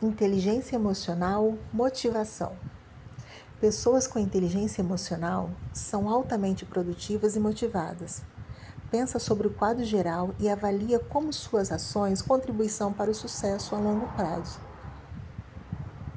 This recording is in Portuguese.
Inteligência emocional, motivação. Pessoas com inteligência emocional são altamente produtivas e motivadas. Pensa sobre o quadro geral e avalia como suas ações contribuição para o sucesso a longo prazo.